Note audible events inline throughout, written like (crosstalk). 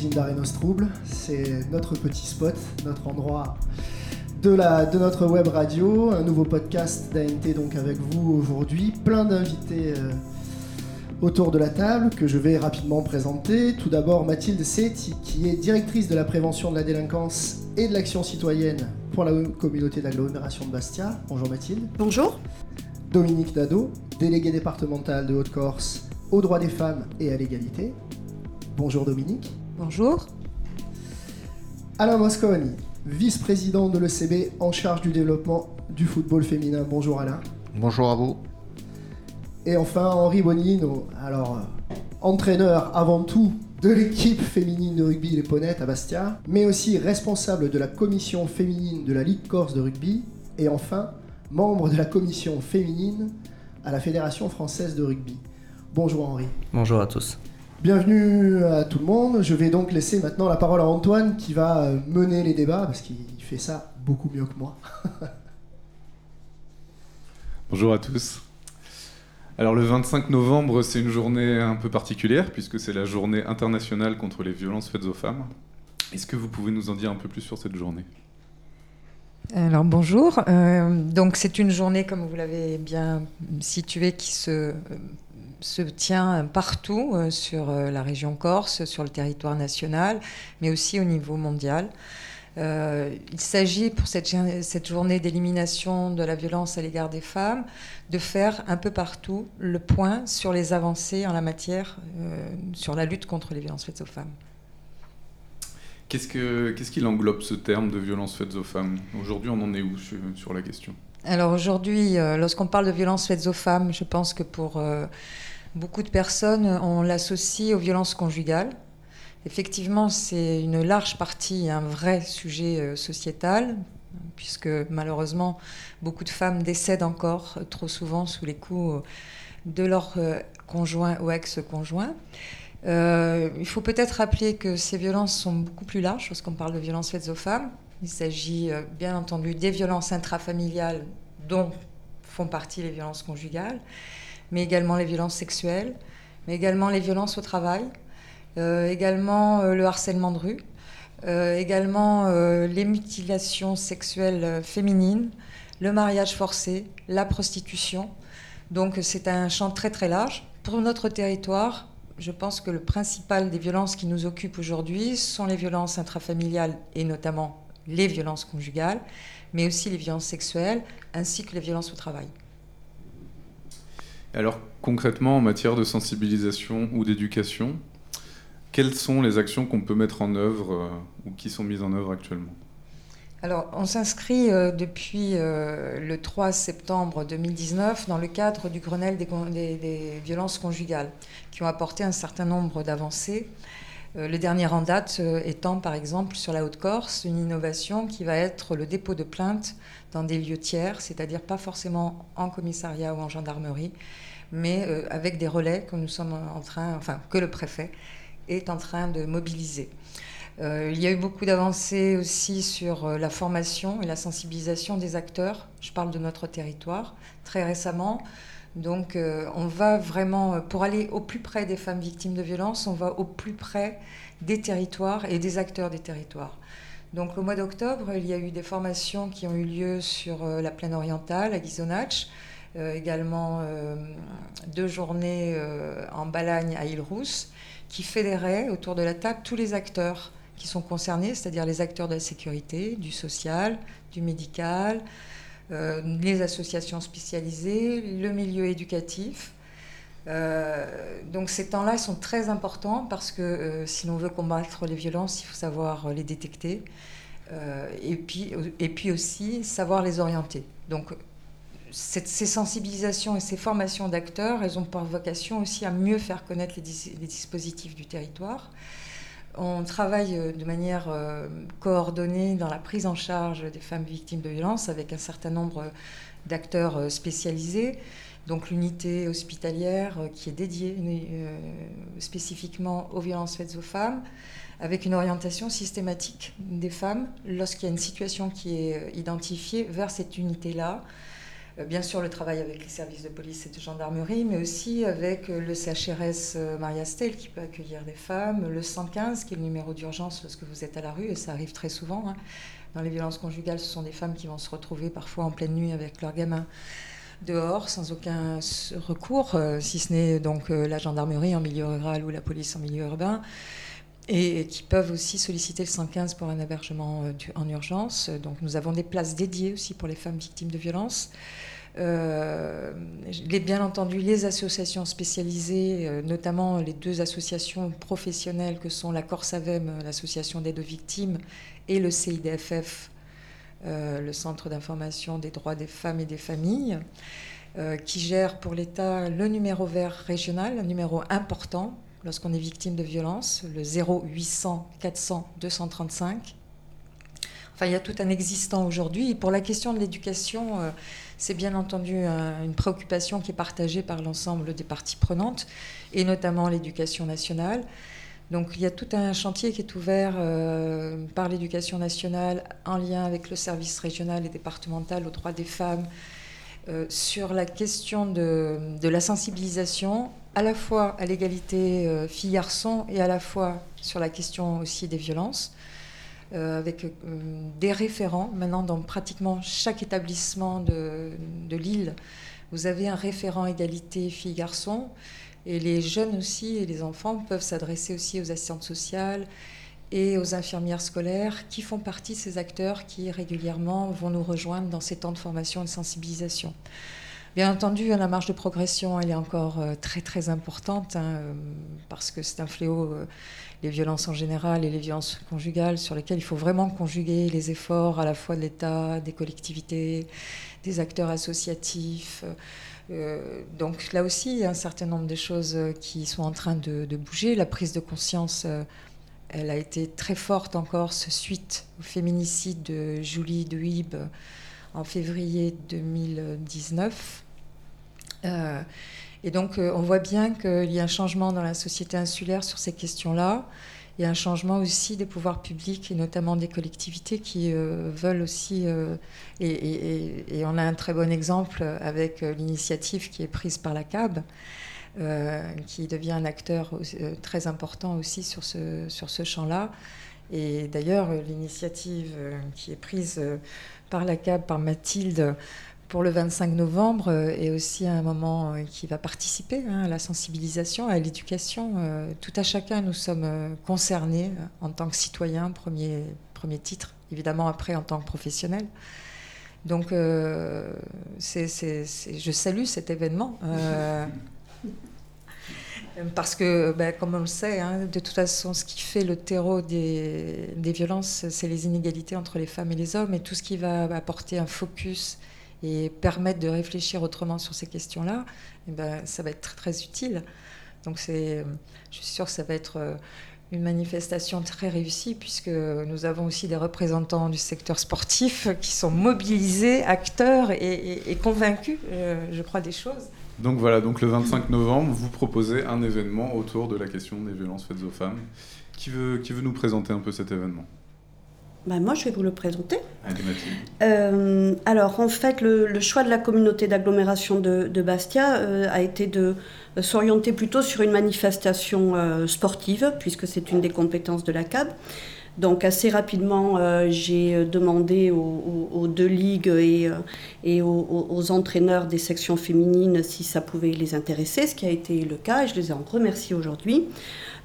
cuisine d'Arenos Trouble. C'est notre petit spot, notre endroit de, la, de notre web radio. Un nouveau podcast d'ANT donc avec vous aujourd'hui. Plein d'invités euh, autour de la table que je vais rapidement présenter. Tout d'abord Mathilde Setti qui est directrice de la prévention de la délinquance et de l'action citoyenne pour la communauté d'agglomération de Bastia. Bonjour Mathilde. Bonjour. Dominique Dado, délégué départemental de Haute-Corse aux droits des femmes et à l'égalité. Bonjour Dominique. Bonjour. Alain Mosconi, vice-président de l'ECB en charge du développement du football féminin. Bonjour Alain. Bonjour à vous. Et enfin Henri Bonino, alors euh, entraîneur avant tout de l'équipe féminine de rugby Les Ponettes à Bastia, mais aussi responsable de la commission féminine de la Ligue Corse de rugby, et enfin membre de la commission féminine à la Fédération française de rugby. Bonjour Henri. Bonjour à tous. Bienvenue à tout le monde. Je vais donc laisser maintenant la parole à Antoine qui va euh, mener les débats parce qu'il fait ça beaucoup mieux que moi. (laughs) Bonjour à tous. Alors le 25 novembre, c'est une journée un peu particulière puisque c'est la journée internationale contre les violences faites aux femmes. Est-ce que vous pouvez nous en dire un peu plus sur cette journée? Alors bonjour. Euh, donc c'est une journée, comme vous l'avez bien situé, qui se, se tient partout euh, sur euh, la région Corse, sur le territoire national, mais aussi au niveau mondial. il s'agit pour cette, journée d'élimination de la violence à l'égard des femmes de faire un peu partout le point sur les avancées en la matière, sur la lutte contre les violences faites aux femmes. Qu'est-ce qu'il englobe ce terme de violence faite aux femmes? Aujourd'hui, on en est où sur, la question? Alors aujourd'hui, euh, lorsqu'on parle de violence faite aux femmes, je pense que pour euh, beaucoup de personnes, on l'associe aux violences conjugales. Effectivement, c'est une large partie, un vrai sujet euh, sociétal, puisque malheureusement, beaucoup de femmes décèdent encore trop souvent sous les coups de leur conjoint ou ex-conjoint. Euh, il faut peut-être rappeler que ces violences sont beaucoup plus larges lorsqu'on parle de violences faites aux femmes. Il s'agit euh, bien entendu des violences intrafamiliales dont font partie les violences conjugales, mais également les violences sexuelles, mais également les violences au travail, euh, également le harcèlement de rue, également les mutilations sexuelles féminines, le mariage forcé, la prostitution. Donc c'est un champ très très large. Pour notre territoire, je pense que le principal des violences qui nous occupent aujourd'hui sont les violences intrafamiliales et notamment les violences conjugales, mais aussi les violences sexuelles ainsi que les violences au travail. Alors concrètement, en matière de sensibilisation ou d'éducation, quelles sont les actions qu'on peut mettre en œuvre euh, ou qui sont mises en œuvre actuellement? Alors, on s'inscrit euh, depuis euh, le 3 septembre 2019 dans le cadre du Grenelle des, violences conjugales, qui ont apporté un certain nombre d'avancées. Euh, le dernier en date étant, par exemple, sur la Haute-Corse, une innovation qui va être le dépôt de plaintes dans des lieux tiers, c'est-à-dire pas forcément en commissariat ou en gendarmerie, mais avec des relais que nous sommes en train, enfin, que le préfet est en train de mobiliser. Euh, il y a eu beaucoup d'avancées aussi sur euh, la formation et la sensibilisation des acteurs. Je parle de notre territoire très récemment. Donc euh, on va vraiment, pour aller au plus près des femmes victimes de violences, on va au plus près des territoires et des acteurs des territoires. Donc au mois d'octobre, il y a eu des formations qui ont eu lieu sur la plaine orientale, à Ghisonach, également deux journées en Balagne, à Île-Rousse, qui fédéraient autour de la table tous les acteurs qui sont concernés, c'est-à-dire les acteurs de la sécurité, du social, du médical, euh, les associations spécialisées, le milieu éducatif. Euh, donc ces temps-là sont très importants parce que euh, si l'on veut combattre les violences, il faut savoir les détecter et, puis, et puis aussi savoir les orienter. Donc ces sensibilisations et ces formations d'acteurs, elles ont pour vocation aussi à mieux faire connaître les dispositifs du territoire on travaille euh, de manière euh, coordonnée dans la prise en charge des femmes victimes de violences avec un certain nombre d'acteurs euh, spécialisés. Donc l'unité hospitalière qui est dédiée spécifiquement aux violences faites aux femmes, avec une orientation systématique des femmes lorsqu'il y a une situation qui est identifiée vers cette unité-là. Bien sûr le travail avec les services de police et de gendarmerie, mais aussi avec le CHRS Maria Stel qui peut accueillir des femmes, le 115 qui est le numéro d'urgence lorsque vous êtes à la rue, et ça arrive très souvent. Hein. Dans les violences conjugales, ce sont des femmes qui vont se retrouver parfois en pleine nuit avec leurs gamins dehors sans aucun recours, si ce n'est donc la gendarmerie en milieu rural ou la police en milieu urbain et qui peuvent aussi solliciter le 115 pour un hébergement euh, en urgence. Donc nous avons des places dédiées aussi pour les femmes victimes de violences. Euh, bien entendu, les associations spécialisées, euh, notamment les deux associations professionnelles que sont la Corsavem, l'association d'aide aux victimes, et le CIDFF, le Centre d'information des droits des femmes et des familles, qui gèrent pour l'État le numéro vert régional, un numéro important lorsqu'on est victime de violence, le 0800 400 235. Enfin, il y a tout un existant aujourd'hui. pour la question de l'éducation, euh, c'est bien entendu une préoccupation qui est partagée par l'ensemble des parties prenantes, et notamment l'éducation nationale. Donc il y a tout un chantier qui est ouvert euh, par l'éducation nationale en lien avec le service régional et départemental aux droits des femmes euh, sur la question de, la sensibilisation à la fois à l'égalité euh, filles-garçons et à la fois sur la question aussi des violences, euh, avec des référents. Maintenant, dans pratiquement chaque établissement de, de l'île, vous avez un référent égalité filles-garçons. Et les jeunes aussi et les enfants peuvent s'adresser aussi aux assistantes sociales et aux infirmières scolaires qui font partie de ces acteurs qui régulièrement vont nous rejoindre dans ces temps de formation et de sensibilisation. Bien entendu, la marge de progression, elle est encore euh, très très importante, hein, euh, parce que c'est un fléau, euh, les violences en général et les violences conjugales, sur lesquelles il faut vraiment conjuguer les efforts à la fois de l'État, des collectivités, des acteurs associatifs. donc là aussi, il y a un certain nombre de choses qui sont en train de, bouger. La prise de conscience, elle a été très forte encore suite au féminicide de Julie de en février 2019. Euh, et donc, euh, on voit bien qu'il y a un changement dans la société insulaire sur ces questions-là. Il y a un changement aussi des pouvoirs publics et notamment des collectivités qui euh, veulent aussi, et, on a un très bon exemple avec l'initiative qui est prise par la CAB, qui devient un acteur très important aussi sur ce, sur ce champ-là. Et d'ailleurs, l'initiative qui est prise par la CAB, par Mathilde, pour le 25 novembre euh, est aussi un moment euh, qui va participer hein, à la sensibilisation, à l'éducation. Euh, tout à chacun, nous sommes concernés en tant que citoyens, premier, premier titre, évidemment après en tant que professionnel. Donc, je salue cet événement. (laughs) Parce que, ben, comme on le sait, hein, de toute façon, ce qui fait le terreau des, violences, c'est les inégalités entre les femmes et les hommes. Et tout ce qui va apporter un focus et permettre de réfléchir autrement sur ces questions-là, eh ben, ça va être très, très utile. Donc, je suis sûre que ça va être euh, une manifestation très réussie, puisque nous avons aussi des représentants du secteur sportif qui sont mobilisés, acteurs et, convaincus, euh, je crois, des choses. Donc voilà, donc le 25 novembre, vous proposez un événement autour de la question des violences faites aux femmes. Qui veut, qui veut nous présenter un peu cet événement? Bah, moi, je vais vous le présenter. Euh, alors, en fait, le, choix de la communauté d'agglomération de, Bastia euh, a été de s'orienter plutôt sur une manifestation euh, sportive, puisque c'est une des compétences de la CAB. Donc assez rapidement, euh, j'ai demandé aux, deux ligues et, euh, aux, entraîneurs des sections féminines si ça pouvait les intéresser, ce qui a été le cas et je les en remercie aujourd'hui.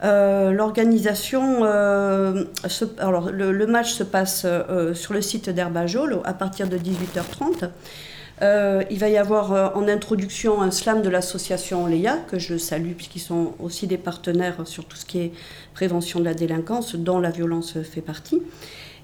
Euh, l'organisation, alors le, match se passe sur le site d'Herbajol à partir de 18h30. Euh, il va y avoir euh, en introduction un slam de l'association Léa, que je salue, puisqu'ils sont aussi des partenaires sur tout ce qui est prévention de la délinquance, dont la violence fait partie.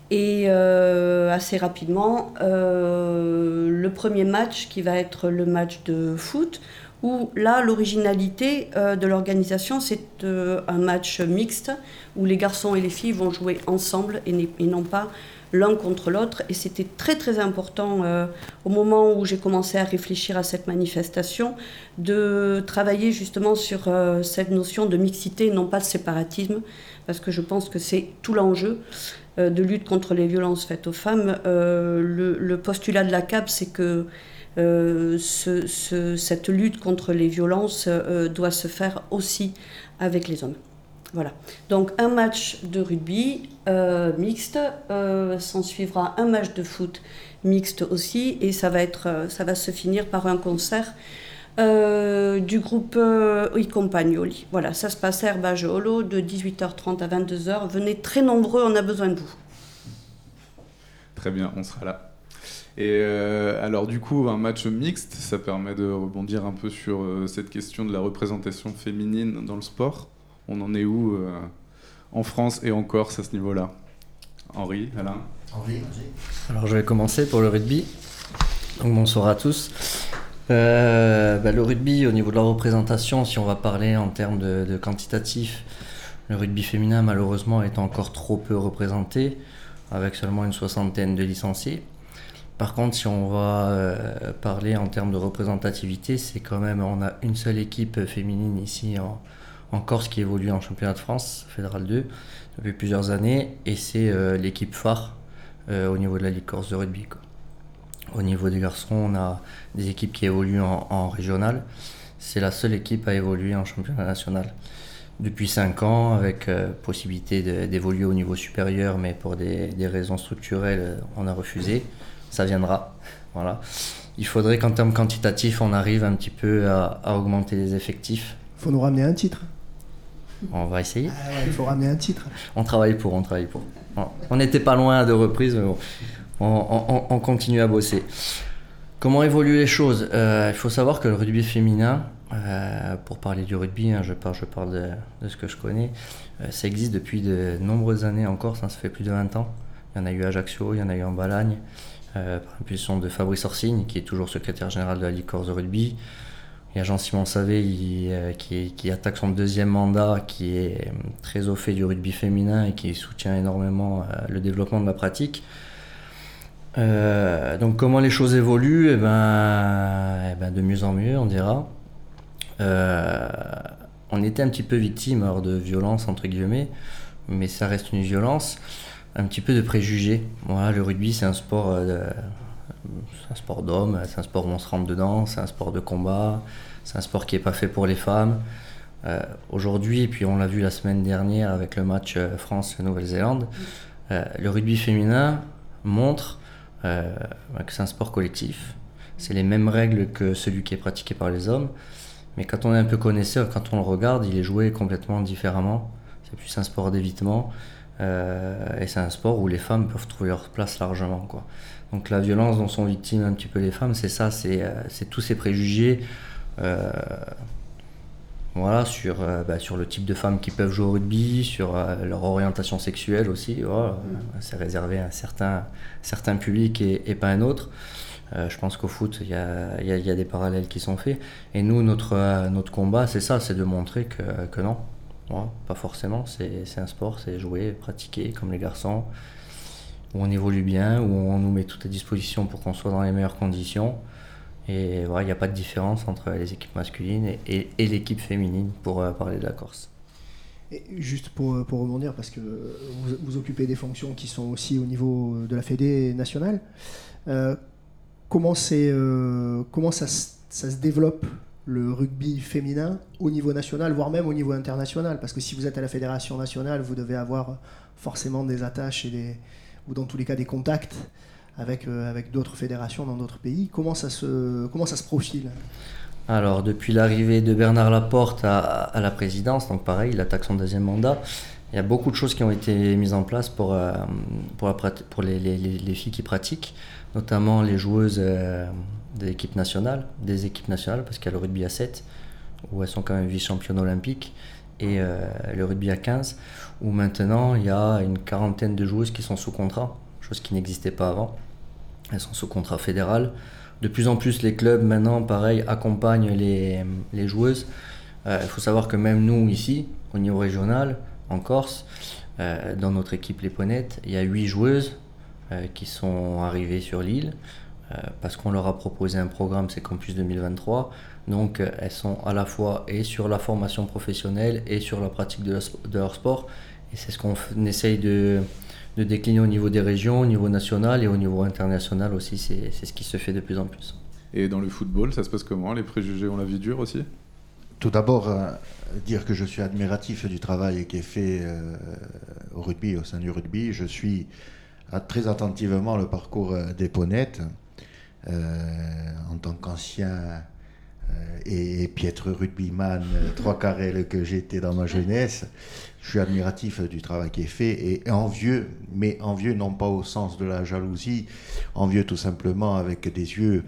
Et euh, assez rapidement, le premier match qui va être le match de foot, où là, l'originalité de l'organisation, c'est un match mixte, où les garçons et les filles vont jouer ensemble et, et non pas l'un contre l'autre. Et c'était très très important euh, au moment où j'ai commencé à réfléchir à cette manifestation de travailler justement sur euh, cette notion de mixité, non pas de séparatisme, parce que je pense que c'est tout l'enjeu euh, de lutte contre les violences faites aux femmes. Le, le, postulat de la CAP, c'est que cette lutte contre les violences doit se faire aussi avec les hommes. Voilà. Donc un match de rugby mixte, s'en suivra un match de foot mixte aussi, et ça va, être, ça va se finir par un concert euh, du groupe euh, I Compagnoli. Voilà, ça se passe à Herbage Holo de 18h30 à 22h. Venez très nombreux, on a besoin de vous. Très bien, on sera là. Et euh, alors du coup, un match mixte, ça permet de rebondir un peu sur cette question de la représentation féminine dans le sport. On en est où en France et en Corse à ce niveau-là? Henri, Alain? Henri, Alors je vais commencer pour le rugby. Donc bonsoir à tous. Euh, bah, le rugby, au niveau de la représentation, si on va parler en termes de, quantitatif, le rugby féminin malheureusement est encore trop peu représenté, avec seulement une soixantaine de licenciés. Par contre, si on va euh, parler en termes de représentativité, c'est quand même, on a une seule équipe féminine ici en, Corse qui évolue en championnat de France, Fédéral 2, depuis plusieurs années, et c'est euh, l'équipe phare au niveau de la Ligue Corse de rugby. Au niveau des garçons, on a des équipes qui évoluent en, régional. C'est la seule équipe à évoluer en championnat national. Depuis 5 ans, avec euh, possibilité d'évoluer au niveau supérieur, mais pour des, raisons structurelles, on a refusé. Ça viendra. Voilà. Il faudrait qu'en termes quantitatifs, on arrive un petit peu à, augmenter les effectifs. Il faut nous ramener un titre. On va essayer. Ah il faut ramener un titre. On travaille pour, on travaille pour. On n'était pas loin à deux reprises, mais bon, on, continue à bosser. Comment évoluent les choses? Euh, Il faut savoir que le rugby féminin, euh, pour parler du rugby, hein, je parle, je parle de, ce que je connais, euh, ça existe depuis de nombreuses années encore, ça se fait plus de 20 ans. Il y en a eu à Ajaccio, il y en a eu en Balagne, par l'impulsion de Fabrice Orsigne, qui est toujours secrétaire général de la Ligue Corse de rugby. Il y a Jean-Simon Savé qui, attaque son deuxième mandat, qui est très au fait du rugby féminin et qui soutient énormément le développement de la pratique. Euh, donc comment les choses évoluent eh ben, eh ben, De mieux en mieux, on dira. Euh, on était un petit peu victime de violence, entre guillemets, mais ça reste une violence, un petit peu de préjugés. Voilà, le rugby, c'est un sport euh, un sport d'homme, c'est un sport où on se rentre dedans, c'est un sport de combat, c'est un sport qui n'est pas fait pour les femmes. Aujourd'hui, puis on l'a vu la semaine dernière avec le match France-Nouvelle-Zélande, le rugby féminin montre euh, c'est un sport collectif. C'est les mêmes règles que celui qui est pratiqué par les hommes. Mais quand on est un peu connaisseur, quand on le regarde, il est joué complètement différemment. C'est plus un sport d'évitement. Euh, et c'est un sport où les femmes peuvent trouver leur place largement. Quoi. Donc la violence dont sont victimes un petit peu les femmes, c'est ça, c'est, euh, tous ces préjugés voilà, sur, bah, sur le type de femmes qui peuvent jouer au rugby, sur leur orientation sexuelle aussi. Voilà. C'est réservé à un certain, certains publics et, pas un autre. Euh, je pense qu'au foot, il y a, y a, des parallèles qui sont faits. Et nous, notre, euh, notre combat, c'est ça, c'est de montrer que, que non. pas forcément, c'est un sport, c'est jouer, pratiquer comme les garçons, où on évolue bien, où on nous met toutes les dispositions pour qu'on soit dans les meilleures conditions. Et voilà, il n'y a pas de différence entre les équipes masculines et, l'équipe féminine pour euh, parler de la Corse. Et juste pour, pour rebondir, parce que vous, vous, occupez des fonctions qui sont aussi au niveau de la Fédé nationale, euh, comment, euh, comment ça, ça, se développe le rugby féminin au niveau national, voire même au niveau international? Parce que si vous êtes à la Fédération nationale, vous devez avoir forcément des attaches et des, ou dans tous les cas des contacts avec, euh, avec d'autres fédérations dans d'autres pays. Comment ça se, comment ça se profile? Alors, depuis l'arrivée de Bernard Laporte à, la présidence, donc pareil, il attaque son deuxième mandat, il y a beaucoup de choses qui ont été mises en place pour, euh, pour, les, les, les, filles qui pratiquent, notamment les joueuses euh, des équipes nationales, parce qu'il y a le rugby à 7, où elles sont quand même vice-championnes olympiques, et euh, le rugby à 15, où maintenant il y a une quarantaine de joueuses qui sont sous contrat, chose qui n'existait pas avant. Elles sont sous contrat fédéral de plus en plus, les clubs maintenant, pareil, accompagnent les, joueuses. Euh, il faut savoir que même nous, ici, au niveau régional, en Corse, euh, dans notre équipe Les Ponettes, il y a huit joueuses qui sont arrivées sur l'île parce qu'on leur a proposé un programme, c'est Campus 2023. Donc, elles sont à la fois et sur la formation professionnelle et sur la pratique de, de leur sport. Et c'est ce qu'on essaye de, de décliner au niveau des régions, au niveau national et au niveau international aussi. C'est ce qui se fait de plus en plus. Et dans le football, ça se passe comment? Les préjugés ont la vie dure aussi? Tout d'abord, euh, dire que je suis admiratif du travail qui est fait euh, au rugby, au sein du rugby. Je suis très attentivement le parcours des Ponettes en tant qu'ancien et, piètre rugbyman, (laughs) trois carrés que j'étais dans ma jeunesse je suis admiratif du travail qui est fait et envieux, mais envieux non pas au sens de la jalousie, envieux tout simplement avec des yeux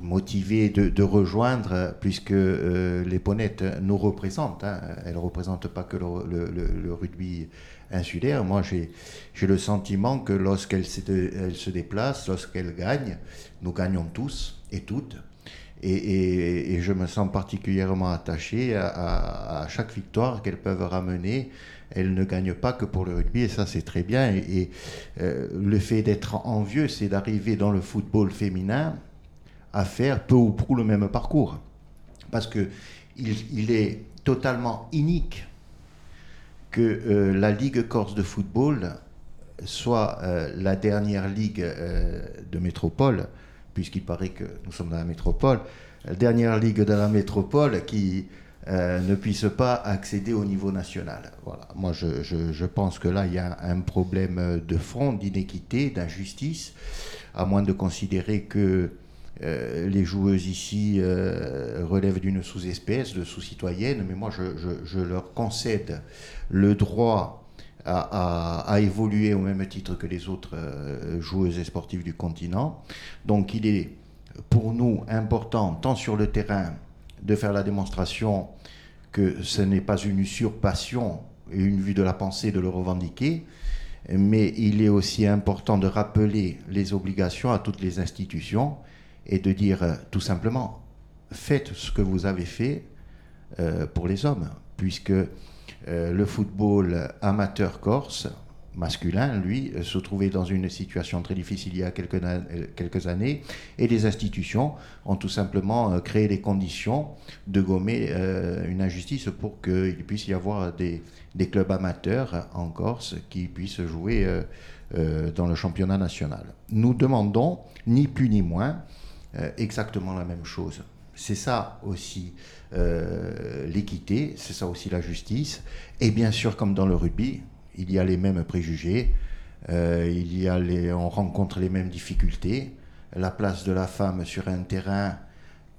motivés de, rejoindre, puisque euh, les ponettes nous représentent. Hein. Elles ne représentent pas que le, rugby insulaire. Moi, j'ai le sentiment que lorsqu'elles se, se déplacent, lorsqu'elles gagnent, nous gagnons tous et toutes. Et, je me sens particulièrement attaché à, chaque victoire qu'elles peuvent ramener. Elles ne gagnent pas que pour le rugby, et ça c'est très bien. Et, euh, le fait d'être envieux, c'est d'arriver dans le football féminin à faire peu ou prou le même parcours. Parce que il, est totalement unique que euh, la Ligue Corse de football soit euh, la dernière ligue de métropole puisqu'il paraît que nous sommes dans la métropole, la dernière ligue de la métropole qui euh, ne puisse pas accéder au niveau national. Voilà. Moi, je, pense que là, il y a un problème de fond, d'inéquité, d'injustice, à moins de considérer que euh, les joueuses ici euh, relèvent d'une sous-espèce, de sous-citoyenne, mais moi, je, leur concède le droit à, évoluer au même titre que les autres euh, joueuses et sportives du continent. Donc il est pour nous important, tant sur le terrain, de faire la démonstration que ce n'est pas une usurpation et une vue de la pensée de le revendiquer, mais il est aussi important de rappeler les obligations à toutes les institutions et de dire euh, tout simplement, faites ce que vous avez fait euh, pour les hommes, puisque euh, le football amateur corse, masculin, lui, euh, se trouvait dans une situation très difficile il y a quelques, euh, années, et les institutions ont tout simplement créé les conditions de gommer une injustice pour qu'il puisse y avoir des, clubs amateurs en Corse qui puissent jouer dans le championnat national. Nous demandons, ni plus ni moins, exactement la même chose. C'est ça aussi euh, l'équité, c'est ça aussi la justice. Et bien sûr, comme dans le rugby, il y a les mêmes préjugés, euh, il y a les, on rencontre les mêmes difficultés. La place de la femme sur un terrain,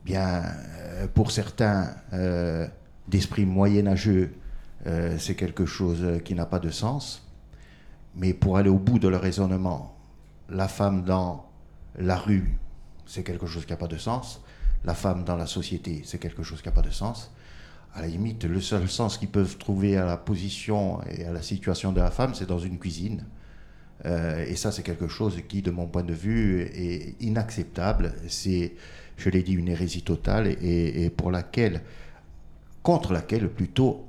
bien, euh, pour certains d'esprit moyenâgeux, c'est quelque chose qui n'a pas de sens. Mais pour aller au bout de le raisonnement, la femme dans la rue, c'est quelque chose qui n'a pas de sens la femme dans la société, c'est quelque chose qui n'a pas de sens. À la limite, le seul sens qu'ils peuvent trouver à la position et à la situation de la femme, c'est dans une cuisine. Euh, et ça, c'est quelque chose qui, de mon point de vue, est inacceptable. C'est, je l'ai dit, une hérésie totale et, pour laquelle, contre laquelle, plutôt,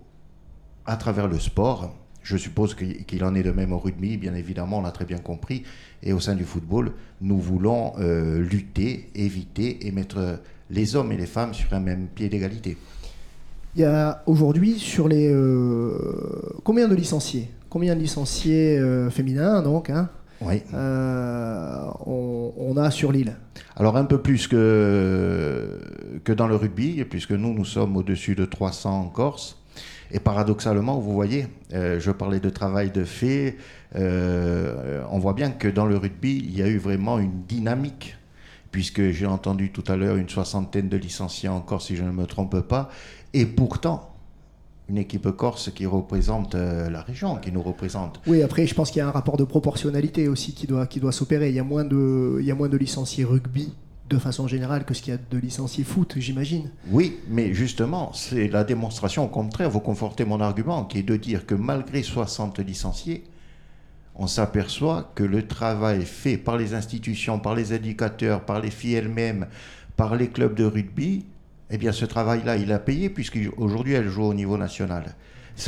à travers le sport, je suppose qu'il en est de même au rugby, bien évidemment, on l'a très bien compris. Et au sein du football, nous voulons euh, lutter, éviter et mettre les hommes et les femmes sur un même pied d'égalité. Il y a aujourd'hui sur les euh, combien de licenciés? Combien de licenciés euh, féminins donc hein? Oui. Euh, on, a sur l'île Alors un peu plus que, que dans le rugby, puisque nous, nous sommes au-dessus de 300 en Corse. Et paradoxalement, vous voyez, je parlais de travail de fait, on voit bien que dans le rugby, il y a eu vraiment une dynamique puisque j'ai entendu tout à l'heure une soixantaine de licenciés encore, si je ne me trompe pas, et pourtant, une équipe corse qui représente euh, la région, qui nous représente. Oui, après, je pense qu'il y a un rapport de proportionnalité aussi qui doit, qui doit s'opérer. Il, y a moins de, il y a moins de licenciés rugby de façon générale que ce qu'il y a de licenciés foot, j'imagine. Oui, mais justement, c'est la démonstration au contraire, vous confortez mon argument, qui est de dire que malgré 60 licenciés, on s'aperçoit que le travail fait par les institutions, par les éducateurs, par les filles elles-mêmes, par les clubs de rugby, eh bien ce travail-là, il a payé puisqu'aujourd'hui elles jouent au niveau national.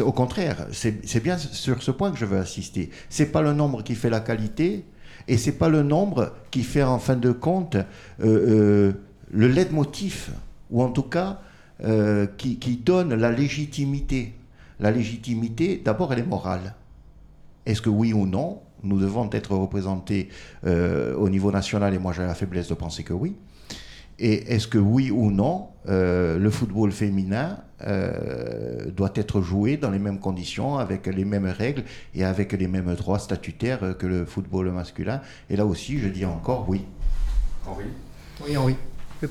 Au contraire, c'est bien sur ce point que je veux insister. C'est pas le nombre qui fait la qualité et c'est pas le nombre qui fait en fin de compte euh, euh, le leitmotiv ou en tout cas euh, qui donne la légitimité. La légitimité, d'abord, elle est morale. Est-ce que oui ou non, nous devons être représentés euh, au niveau national? Et moi, j'ai la faiblesse de penser que oui. Et est-ce que oui ou non, le football féminin doit être joué dans les mêmes conditions, avec les mêmes règles et avec les mêmes droits statutaires que le football masculin? Et là aussi, je dis encore oui. Henri? Oui, Henri.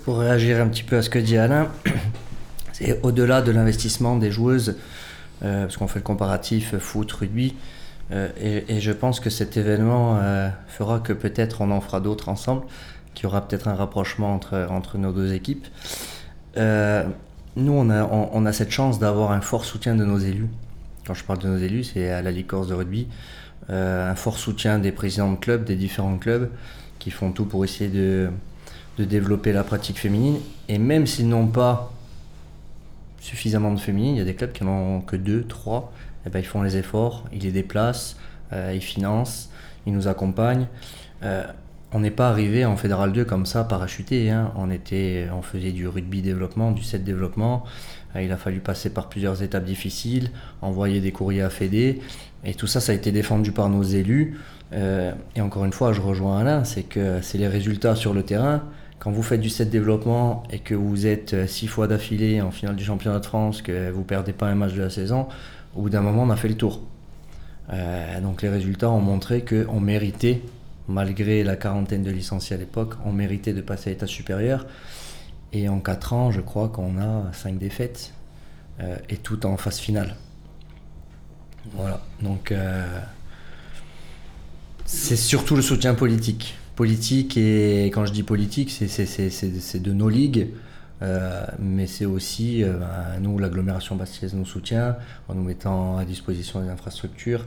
Pour réagir un petit peu à ce que dit Alain, c'est au-delà de l'investissement des joueuses, euh, parce qu'on fait le comparatif foot, rugby, euh, et, je pense que cet événement euh, fera que peut-être on en fera d'autres ensemble, qu'il y aura peut-être un rapprochement entre, entre nos deux équipes. nous, on a, on, a cette chance d'avoir un fort soutien de nos élus. Quand je parle de nos élus, c'est à la Licorce de rugby, un fort soutien des présidents de clubs, des différents clubs, qui font tout pour essayer de, de développer la pratique féminine. Et même s'ils n'ont pas suffisamment de féminines. Il y a des clubs qui n'en ont que deux, trois. Eh ben, ils font les efforts, ils les déplacent, euh, ils financent, ils nous accompagnent. Euh, on n'est pas arrivé en Fédéral 2 comme ça, parachuté. Hein. On, était, on faisait du rugby développement, du set développement. Euh, il a fallu passer par plusieurs étapes difficiles, envoyer des courriers à Fédé. Et tout ça, ça a été défendu par nos élus. et encore une fois, je rejoins Alain, c'est que c'est les résultats sur le terrain quand vous faites du set développement et que vous êtes six fois d'affilée en finale du championnat de France, que vous perdez pas un match de la saison, au bout d'un moment, on a fait le tour. Euh, donc les résultats ont montré qu'on méritait, malgré la quarantaine de licenciés à l'époque, on méritait de passer à l'état supérieur. Et en quatre ans, je crois qu'on a cinq défaites, euh, et tout en phase finale. Voilà, donc c'est surtout le soutien politique politique, et quand je dis politique, c'est de nos ligues. Euh, mais c'est aussi, euh, ben, nous, l'agglomération bastiaise nous soutient en nous mettant à disposition des infrastructures.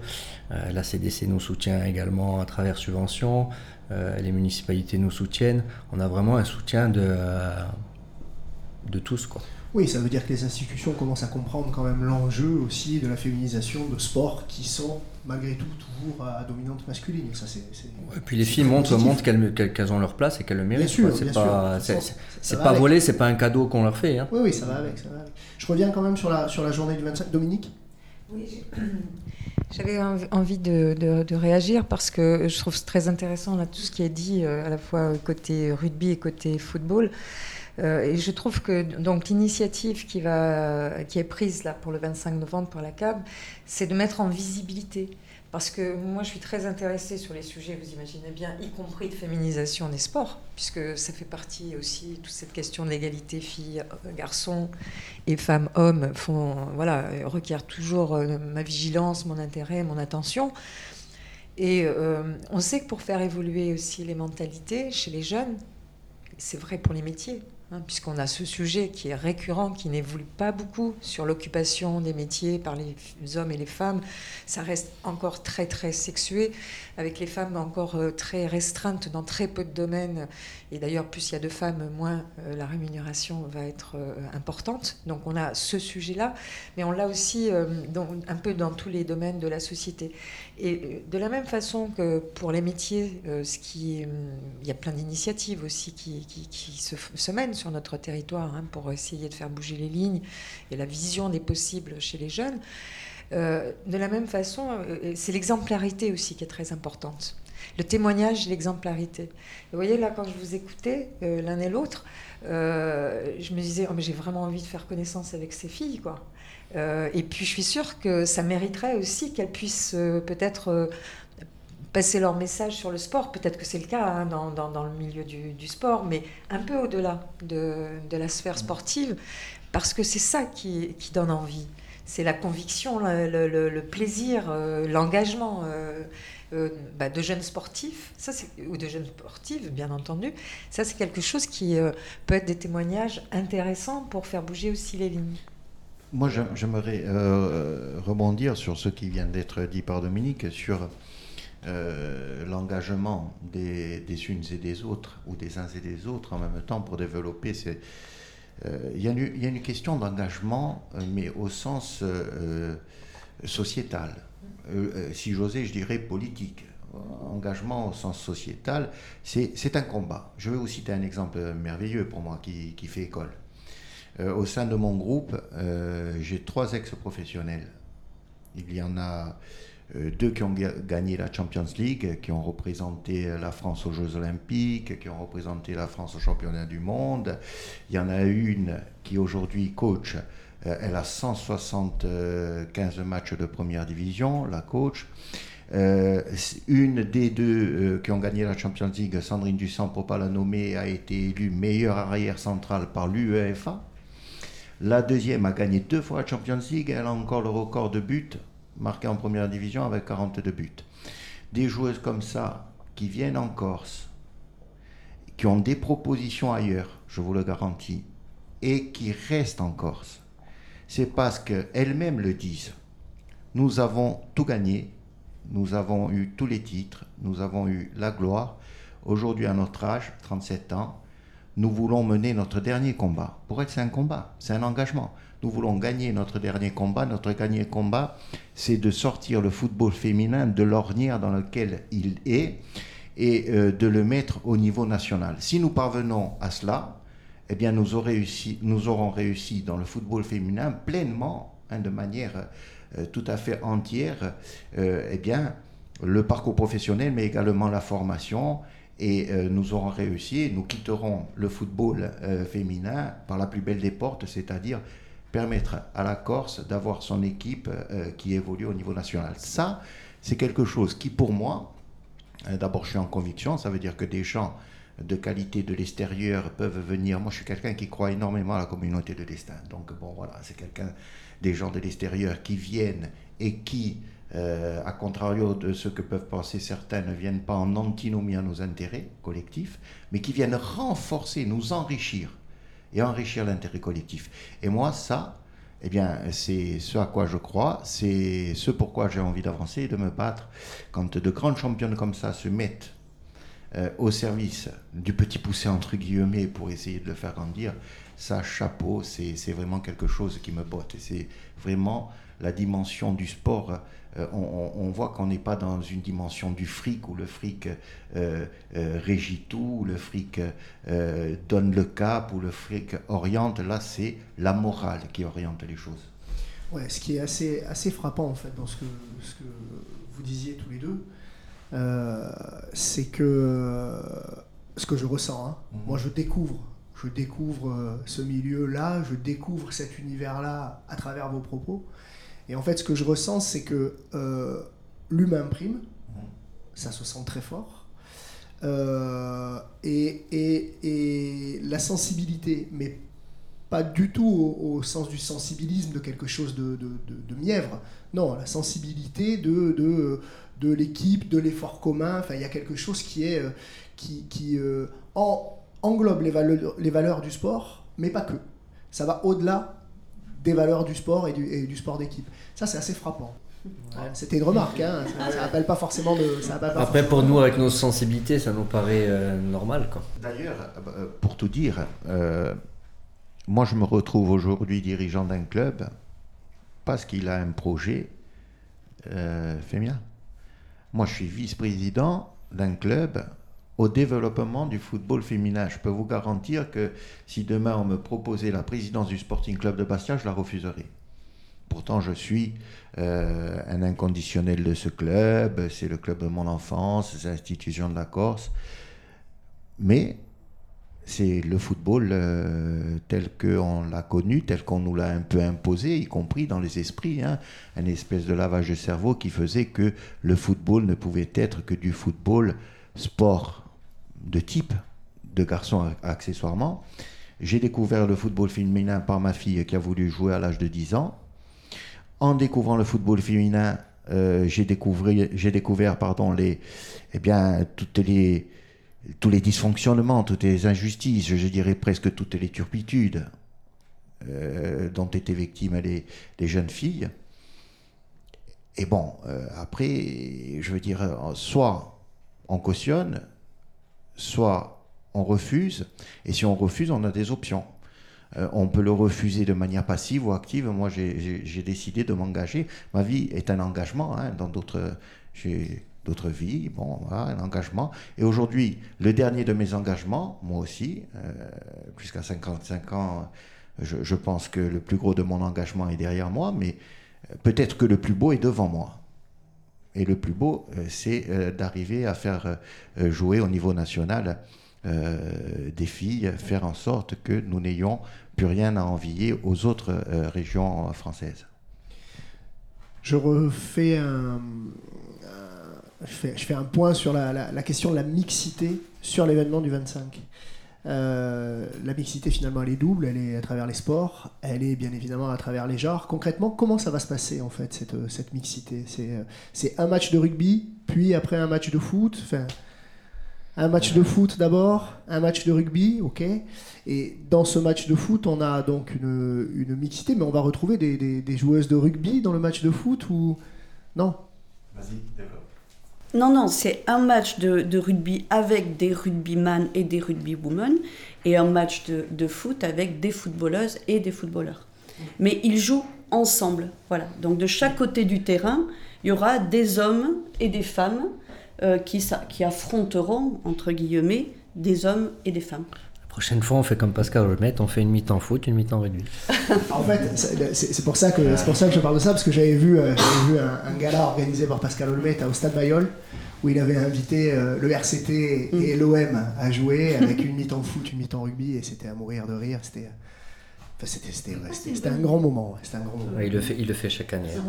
Euh, la CDC nous soutient également à travers subventions. les municipalités nous soutiennent. On a vraiment un soutien de, de tous. Quoi. Oui, ça veut dire que les institutions commencent à comprendre quand même l'enjeu aussi de la féminisation de sports qui sont malgré tout toujours à dominante masculine. Ça, c'est, et puis les filles montrent, qu'elles, ont leur place et qu'elles le méritent. Bien sûr, c'est pas, c'est, pas volé, c'est pas un cadeau qu'on leur fait. Hein. Oui, oui, ça va, avec, ça va avec. Je reviens quand même sur la, sur la journée du 25. Dominique? Oui, (clears throat) j'avais envie de, de, réagir parce que je trouve très intéressant là, tout ce qui est dit, euh, à la fois côté rugby et côté football. Euh, et je trouve que l'initiative qui, est prise là pour le 25 novembre par la CAB, c'est de mettre en visibilité. Parce que moi, je suis très intéressée sur les sujets, vous imaginez bien, y compris de féminisation des sports, puisque ça fait partie aussi, toute cette question de l'égalité filles-garçons et femmes-hommes font, voilà, requiert toujours euh, ma vigilance, mon intérêt, mon attention. Et euh, on sait que pour faire évoluer aussi les mentalités chez les jeunes, c'est vrai pour les métiers, Hein, puisqu'on a ce sujet qui est récurrent, qui n'évolue pas beaucoup sur l'occupation des métiers par les hommes et les femmes. Ça reste encore très très sexué, avec les femmes encore euh, très restreintes dans très peu de domaines. Et d'ailleurs, plus il y a de femmes, moins euh, la rémunération va être euh, importante. Donc on a ce sujet-là, mais on l'a aussi un peu dans tous les domaines de la société. Et de la même façon que pour les métiers, il y a plein d'initiatives aussi qui, qui, se, se mènent sur notre territoire hein, pour essayer de faire bouger les lignes et la vision des possibles chez les jeunes. Euh, de la même façon, euh, c'est l'exemplarité aussi qui est très importante. Le témoignage l'exemplarité. Vous voyez, là, quand je vous écoutais, euh, l'un et l'autre, je me disais, oh, mais j'ai vraiment envie de faire connaissance avec ces filles, quoi. et puis, je suis sûre que ça mériterait aussi qu'elles puissent peut-être passer leur message sur le sport. Peut-être que c'est le cas hein, dans, dans, le milieu du, du, sport, mais un peu au-delà de, de, la sphère sportive, parce que c'est ça qui, qui, donne envie. C'est la conviction, le, le, plaisir, euh, l'engagement euh, euh, bah, de jeunes sportifs, ça, ou de jeunes sportives, bien entendu. Ça, c'est quelque chose qui peut être des témoignages intéressants pour faire bouger aussi les lignes. Moi, j'aimerais rebondir sur ce qui vient d'être dit par Dominique, sur euh, l'engagement des, unes et des autres, ou des uns et des autres en même temps pour développer ces... Euh, il y, a une question d'engagement, euh, mais au sens sociétal. si j'osais, je dirais politique. Engagement au sens sociétal, c'est un combat. Je vais vous citer un exemple merveilleux pour moi qui, qui fait école. au sein de mon groupe, j'ai trois ex-professionnels. Il y en a deux qui ont gagné la Champions League, qui ont représenté la France aux Jeux Olympiques, qui ont représenté la France au championnat du monde. Il y en a une qui aujourd'hui coach, elle a 175 matchs de première division, la coach. Euh, une des deux euh, qui ont gagné la Champions League, Sandrine Dussant, pour ne pas la nommer, a été élue meilleure arrière centrale par l'UEFA. La deuxième a gagné deux fois la Champions League. Elle a encore le record de buts marqués en première division avec 42 buts. Des joueuses comme ça qui viennent en Corse, qui ont des propositions ailleurs, je vous le garantis, et qui restent en Corse, c'est parce qu'elles-mêmes le disent. Nous avons tout gagné, nous avons eu tous les titres, nous avons eu la gloire. Aujourd'hui, à notre âge, 37 ans, nous voulons mener notre dernier combat. Pour être, c'est un combat, c'est un engagement. Nous voulons gagner notre dernier combat. Notre dernier combat, c'est de sortir le football féminin de l'ornière dans lequel il est et euh, de le mettre au niveau national. Si nous parvenons à cela, eh bien, nous, aurons réussi, nous aurons réussi dans le football féminin pleinement, hein, de manière euh, tout à fait entière, euh, eh bien, le parcours professionnel, mais également la formation. Et euh, nous aurons réussi, nous quitterons le football féminin par la plus belle des portes, c'est-à-dire permettre à la Corse d'avoir son équipe qui évolue au niveau national. Ça, c'est quelque chose qui, pour moi, d'abord, je suis en conviction, ça veut dire que des gens de qualité de l'extérieur peuvent venir. Moi, je suis quelqu'un qui croit énormément à la communauté de destin. Donc, bon, voilà, c'est quelqu'un des gens de l'extérieur qui viennent et qui, euh, à contrario de ce que peuvent penser certains, ne viennent pas en antinomie à nos intérêts collectifs, mais qui viennent renforcer, nous enrichir et enrichir l'intérêt collectif. Et moi, ça, eh bien, c'est ce à quoi je crois, c'est ce pourquoi j'ai envie d'avancer et de me battre. Quand de grandes championnes comme ça se mettent euh, au service du petit poussé entre guillemets pour essayer de le faire grandir, ça, chapeau, c'est vraiment quelque chose qui me botte. C'est vraiment la dimension du sport. Euh, on, voit qu'on n'est pas dans une dimension du fric où le fric euh, euh, régit tout, où le fric donne le cap, où le fric oriente. Là, c'est la morale qui oriente les choses. Ouais, ce qui est assez, assez frappant en fait dans ce que, ce que vous disiez tous les deux, c'est que ce que je ressens, hein. mhm. moi je découvre je découvre ce milieu-là, je découvre cet univers-là à travers vos propos. Et en fait, ce que je ressens, c'est que euh, l'humain prime, ça se sent très fort, euh, et, la sensibilité, mais pas du tout au, sens du sensibilisme de quelque chose de, mièvre, non, la sensibilité de, de, l'équipe, de l'effort commun, enfin, il y a quelque chose qui est, qui, qui en englobe les valeurs, les valeurs du sport, mais pas que. Ça va au-delà des valeurs du sport et du, sport d'équipe. Ça, c'est assez frappant. C'était une remarque, hein. ça n'appelle pas forcément de. Après, pour nous, avec nos sensibilités, ça nous paraît euh, normal. D'ailleurs, euh, pour tout dire, euh, moi je me retrouve aujourd'hui dirigeant d'un club parce qu'il a un projet féminin. Moi je suis vice-président d'un club au développement du football féminin. Je peux vous garantir que si demain on me proposait la présidence du Sporting Club de Bastia, je la refuserais. Pourtant, je suis euh, un inconditionnel de ce club, c'est le club de mon enfance, c'est l'institution de la Corse. Mais c'est le football euh, tel qu'on l'a connu, tel qu'on nous l'a un peu imposé, y compris dans les esprits, hein. un espèce de lavage de cerveau qui faisait que le football ne pouvait être que du football sport de type de garçon accessoirement. J'ai découvert le football féminin par ma fille qui a voulu jouer à l'âge de 10 ans. En découvrant le football féminin, euh, j'ai découvert, pardon, les, eh bien, toutes les, tous les dysfonctionnements, toutes les injustices, je dirais presque toutes les turpitudes euh, dont étaient victimes les, les, jeunes filles. Et bon, euh, après, je veux dire, soit on cautionne, soit on refuse, et si on refuse, on a des options. Euh, on peut le refuser de manière passive ou active. Moi, j'ai décidé de m'engager. Ma vie est un engagement hein, dans d'autres. J'ai d'autres vies, bon, voilà, un engagement. Et aujourd'hui, le dernier de mes engagements, moi aussi, euh, jusqu'à 55 ans, je, je, pense que le plus gros de mon engagement est derrière moi, mais euh, peut-être que le plus beau est devant moi. Et le plus beau, c'est d'arriver à faire jouer au niveau national des filles, faire en sorte que nous n'ayons plus rien à envier aux autres régions françaises. Je refais un, je, fais, un point sur la, question de la mixité sur l'événement du 25. Euh, la mixité finalement elle est double, elle est à travers les sports, elle est bien évidemment à travers les genres. Concrètement, comment ça va se passer en fait cette, cette mixité? C'est un match de rugby, puis après un match de foot. Enfin, un match de foot d'abord, un match de rugby, ok. Et dans ce match de foot, on a donc une, une mixité, mais on va retrouver des, des, joueuses de rugby dans le match de foot ou non? Vas-y. Non, non, c'est un match de, rugby avec des rugbyman et des rugbywomen et un match de, foot avec des footballeuses et des footballeurs. Mais ils jouent ensemble, voilà. Donc de chaque côté du terrain, il y aura des hommes et des femmes euh, qui affronteront, entre guillemets, des hommes et des femmes. La prochaine fois, on fait comme Pascal Lemaitre, on fait une mi-temps foot, une mi-temps rugby. (laughs) en fait, c'est pour, ça que, pour ça que je parle de ça, parce que j'avais vu, euh, vu un, gala organisé par Pascal Lemaitre au Stade Mayol, où il avait invité euh, le RCT et mm. l'OM à jouer avec une mi-temps foot, une mi-temps rugby, et c'était à mourir de rire. C'était c'était un grand moment. Un grand moment. il, le fait, il le fait chaque année. Hein.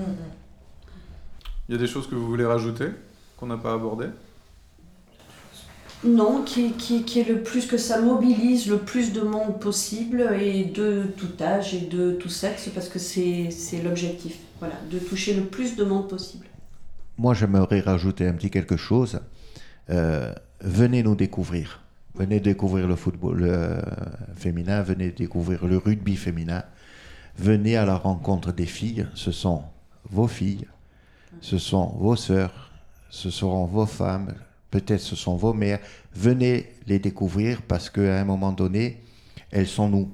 Il y a des choses que vous voulez rajouter qu'on n'a pas abordé non, qui, qui, est le plus que ça mobilise le plus de monde possible et de tout âge et de tout sexe parce que c'est l'objectif, voilà, de toucher le plus de monde possible. Moi, j'aimerais rajouter un petit quelque chose. Euh, venez nous découvrir. Venez découvrir le football féminin, venez découvrir le rugby féminin. Venez à la rencontre des filles. Ce sont vos filles, ce sont vos sœurs, ce seront vos femmes, peut-être ce sont vos mères. Venez les découvrir parce qu'à un moment donné, elles sont nous.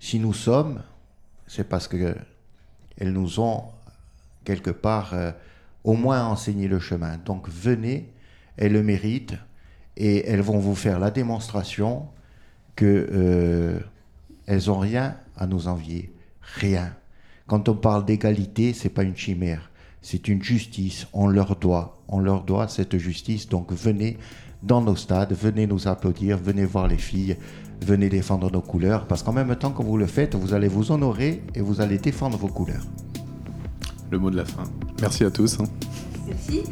Si nous sommes, c'est parce qu'elles nous ont quelque part euh, au moins enseigné le chemin. Donc venez, elles le méritent et elles vont vous faire la démonstration que euh, elles n'ont rien à nous envier, rien. Quand on parle d'égalité, c'est pas une chimère c'est une justice, on leur doit, on leur doit cette justice. Donc venez dans nos stades, venez nous applaudir, venez voir les filles, venez défendre nos couleurs, parce qu'en même temps que vous le faites, vous allez vous honorer et vous allez défendre vos couleurs. Le mot de la fin. Merci à tous. Hein. Merci.